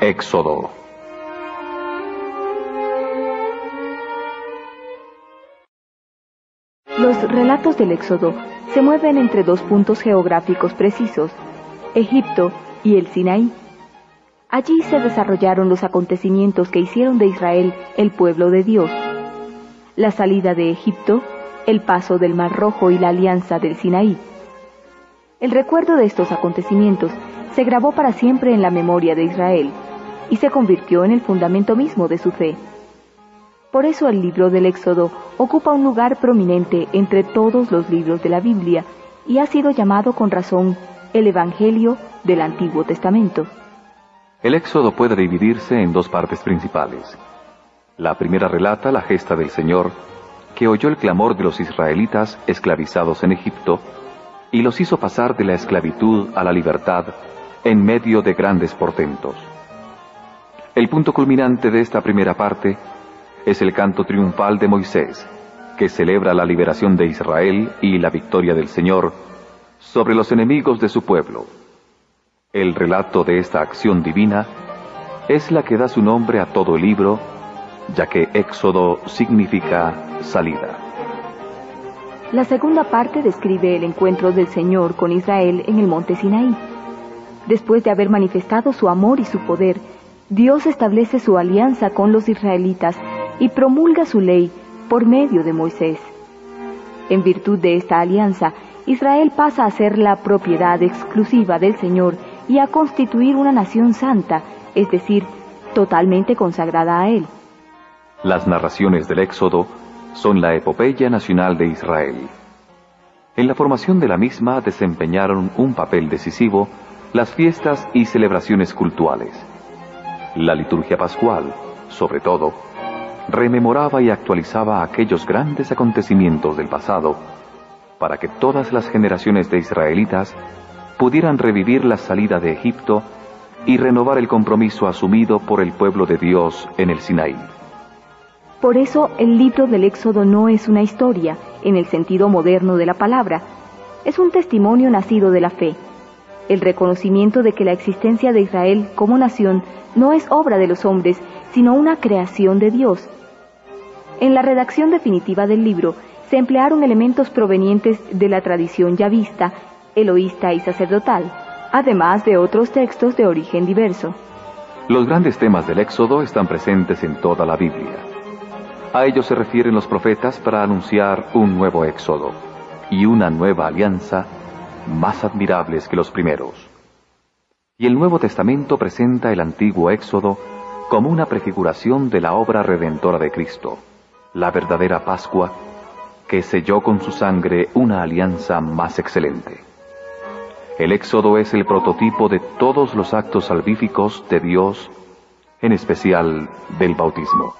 Éxodo. Los relatos del Éxodo se mueven entre dos puntos geográficos precisos, Egipto y el Sinaí. Allí se desarrollaron los acontecimientos que hicieron de Israel el pueblo de Dios. La salida de Egipto, el paso del Mar Rojo y la alianza del Sinaí. El recuerdo de estos acontecimientos se grabó para siempre en la memoria de Israel y se convirtió en el fundamento mismo de su fe. Por eso el libro del Éxodo ocupa un lugar prominente entre todos los libros de la Biblia y ha sido llamado con razón el Evangelio del Antiguo Testamento. El Éxodo puede dividirse en dos partes principales. La primera relata la gesta del Señor, que oyó el clamor de los israelitas esclavizados en Egipto y los hizo pasar de la esclavitud a la libertad en medio de grandes portentos. El punto culminante de esta primera parte es el canto triunfal de Moisés, que celebra la liberación de Israel y la victoria del Señor sobre los enemigos de su pueblo. El relato de esta acción divina es la que da su nombre a todo el libro, ya que Éxodo significa salida. La segunda parte describe el encuentro del Señor con Israel en el monte Sinaí. Después de haber manifestado su amor y su poder, Dios establece su alianza con los israelitas y promulga su ley por medio de Moisés. En virtud de esta alianza, Israel pasa a ser la propiedad exclusiva del Señor y a constituir una nación santa, es decir, totalmente consagrada a Él. Las narraciones del Éxodo son la epopeya nacional de Israel. En la formación de la misma desempeñaron un papel decisivo las fiestas y celebraciones cultuales. La liturgia pascual, sobre todo, rememoraba y actualizaba aquellos grandes acontecimientos del pasado para que todas las generaciones de israelitas pudieran revivir la salida de Egipto y renovar el compromiso asumido por el pueblo de Dios en el Sinaí. Por eso el libro del Éxodo no es una historia, en el sentido moderno de la palabra, es un testimonio nacido de la fe, el reconocimiento de que la existencia de Israel como nación no es obra de los hombres, sino una creación de Dios. En la redacción definitiva del libro se emplearon elementos provenientes de la tradición yavista, eloísta y sacerdotal, además de otros textos de origen diverso. Los grandes temas del Éxodo están presentes en toda la Biblia. A ellos se refieren los profetas para anunciar un nuevo éxodo y una nueva alianza más admirables que los primeros. Y el Nuevo Testamento presenta el antiguo éxodo como una prefiguración de la obra redentora de Cristo, la verdadera Pascua, que selló con su sangre una alianza más excelente. El éxodo es el prototipo de todos los actos salvíficos de Dios, en especial del bautismo.